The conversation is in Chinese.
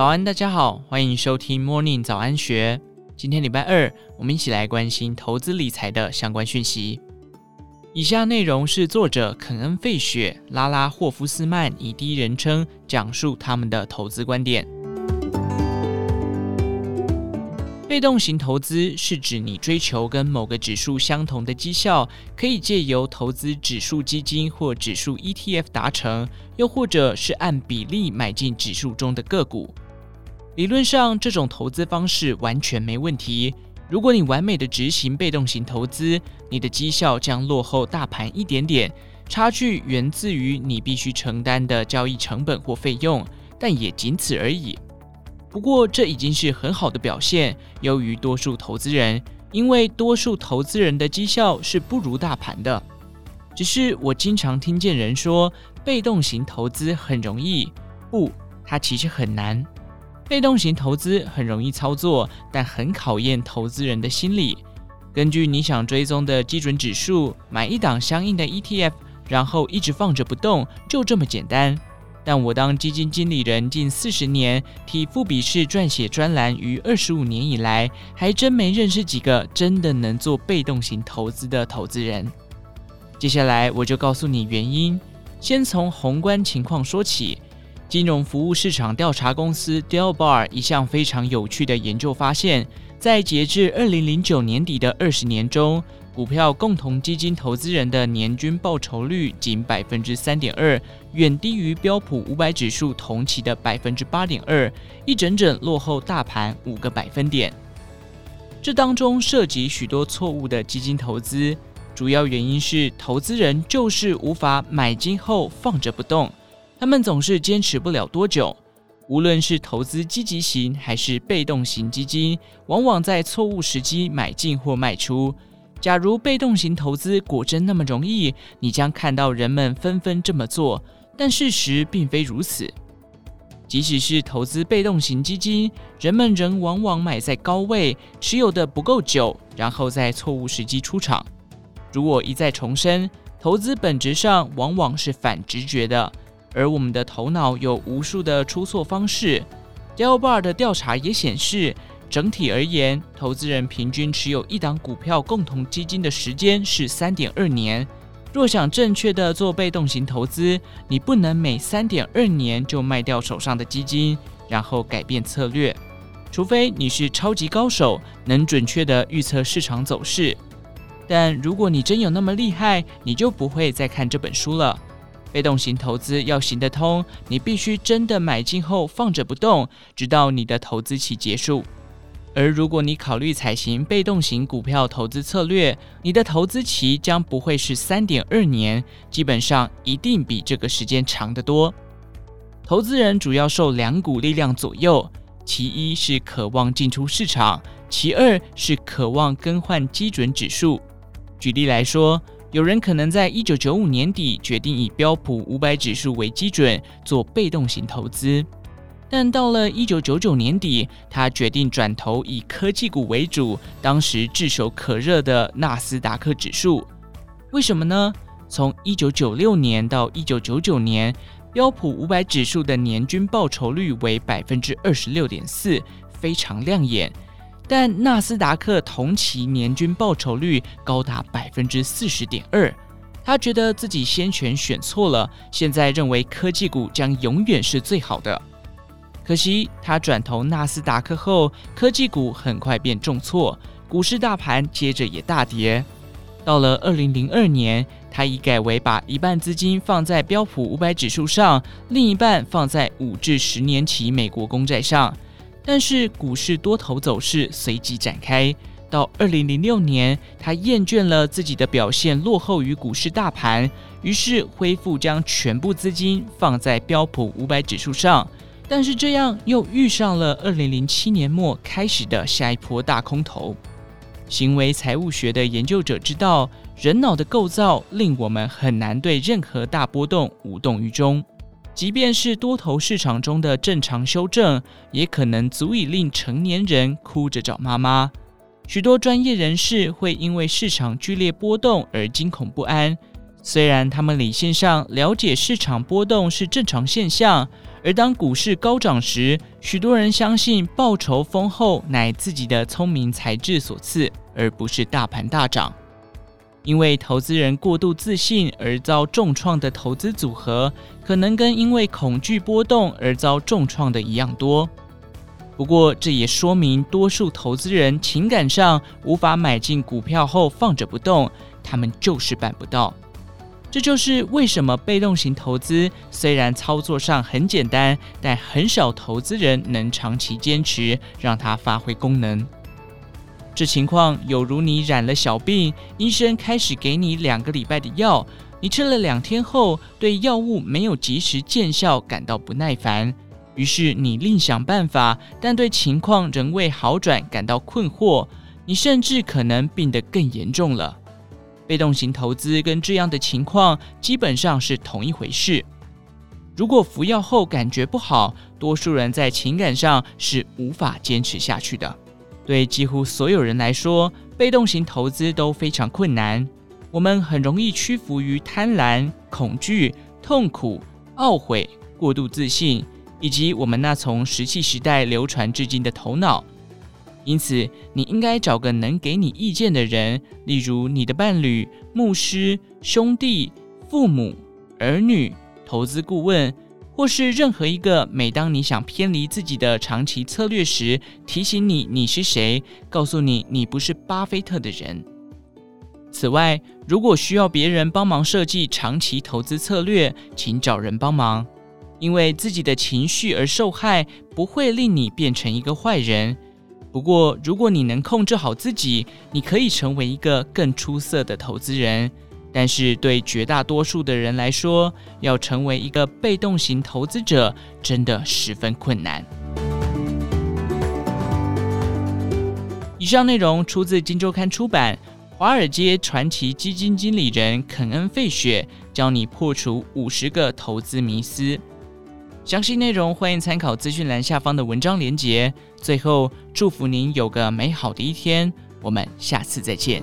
早安，大家好，欢迎收听 Morning 早安学。今天礼拜二，我们一起来关心投资理财的相关讯息。以下内容是作者肯恩·费雪、拉拉·霍夫斯曼以第一人称讲述他们的投资观点。被动型投资是指你追求跟某个指数相同的绩效，可以借由投资指数基金或指数 ETF 达成，又或者是按比例买进指数中的个股。理论上，这种投资方式完全没问题。如果你完美的执行被动型投资，你的绩效将落后大盘一点点，差距源自于你必须承担的交易成本或费用，但也仅此而已。不过，这已经是很好的表现，优于多数投资人，因为多数投资人的绩效是不如大盘的。只是我经常听见人说，被动型投资很容易，不，它其实很难。被动型投资很容易操作，但很考验投资人的心理。根据你想追踪的基准指数，买一档相应的 ETF，然后一直放着不动，就这么简单。但我当基金经理人近四十年，替富比士撰写专栏于二十五年以来，还真没认识几个真的能做被动型投资的投资人。接下来我就告诉你原因，先从宏观情况说起。金融服务市场调查公司 Delbar 一项非常有趣的研究发现，在截至二零零九年底的二十年中，股票共同基金投资人的年均报酬率仅百分之三点二，远低于标普五百指数同期的百分之八点二，一整整落后大盘五个百分点。这当中涉及许多错误的基金投资，主要原因是投资人就是无法买进后放着不动。他们总是坚持不了多久，无论是投资积极型还是被动型基金，往往在错误时机买进或卖出。假如被动型投资果真那么容易，你将看到人们纷纷这么做，但事实并非如此。即使是投资被动型基金，人们仍往往买在高位，持有的不够久，然后在错误时机出场。如我一再重申，投资本质上往往是反直觉的。而我们的头脑有无数的出错方式。Delbar 的调查也显示，整体而言，投资人平均持有一档股票共同基金的时间是三点二年。若想正确的做被动型投资，你不能每三点二年就卖掉手上的基金，然后改变策略。除非你是超级高手，能准确的预测市场走势。但如果你真有那么厉害，你就不会再看这本书了。被动型投资要行得通，你必须真的买进后放着不动，直到你的投资期结束。而如果你考虑采行被动型股票投资策略，你的投资期将不会是三点二年，基本上一定比这个时间长得多。投资人主要受两股力量左右，其一是渴望进出市场，其二是渴望更换基准指数。举例来说，有人可能在一九九五年底决定以标普五百指数为基准做被动型投资，但到了一九九九年底，他决定转投以科技股为主，当时炙手可热的纳斯达克指数。为什么呢？从一九九六年到一九九九年，标普五百指数的年均报酬率为百分之二十六点四，非常亮眼。但纳斯达克同期年均报酬率高达百分之四十点二，他觉得自己先前选错了，现在认为科技股将永远是最好的。可惜他转投纳斯达克后，科技股很快便重挫，股市大盘接着也大跌。到了二零零二年，他已改为把一半资金放在标普五百指数上，另一半放在五至十年期美国公债上。但是股市多头走势随即展开，到二零零六年，他厌倦了自己的表现落后于股市大盘，于是恢复将全部资金放在标普五百指数上。但是这样又遇上了二零零七年末开始的下一波大空头。行为财务学的研究者知道，人脑的构造令我们很难对任何大波动无动于衷。即便是多头市场中的正常修正，也可能足以令成年人哭着找妈妈。许多专业人士会因为市场剧烈波动而惊恐不安，虽然他们理性上了解市场波动是正常现象，而当股市高涨时，许多人相信报酬丰厚乃自己的聪明才智所赐，而不是大盘大涨。因为投资人过度自信而遭重创的投资组合，可能跟因为恐惧波动而遭重创的一样多。不过，这也说明多数投资人情感上无法买进股票后放着不动，他们就是办不到。这就是为什么被动型投资虽然操作上很简单，但很少投资人能长期坚持，让它发挥功能。这情况有如你染了小病，医生开始给你两个礼拜的药，你吃了两天后，对药物没有及时见效感到不耐烦，于是你另想办法，但对情况仍未好转感到困惑，你甚至可能病得更严重了。被动型投资跟这样的情况基本上是同一回事。如果服药后感觉不好，多数人在情感上是无法坚持下去的。对几乎所有人来说，被动型投资都非常困难。我们很容易屈服于贪婪、恐惧、痛苦、懊悔、过度自信，以及我们那从石器时代流传至今的头脑。因此，你应该找个能给你意见的人，例如你的伴侣、牧师、兄弟、父母、儿女、投资顾问，或是任何一个每当你想偏离自己的长期策略时，提醒你你是谁，告诉你你不是巴菲特的人。此外，如果需要别人帮忙设计长期投资策略，请找人帮忙，因为自己的情绪而受害不会令你变成一个坏人。不过，如果你能控制好自己，你可以成为一个更出色的投资人。但是，对绝大多数的人来说，要成为一个被动型投资者，真的十分困难。以上内容出自《金周刊》出版，《华尔街传奇基金经理人肯恩·费雪教你破除五十个投资迷思》。详细内容欢迎参考资讯栏下方的文章连结。最后，祝福您有个美好的一天，我们下次再见。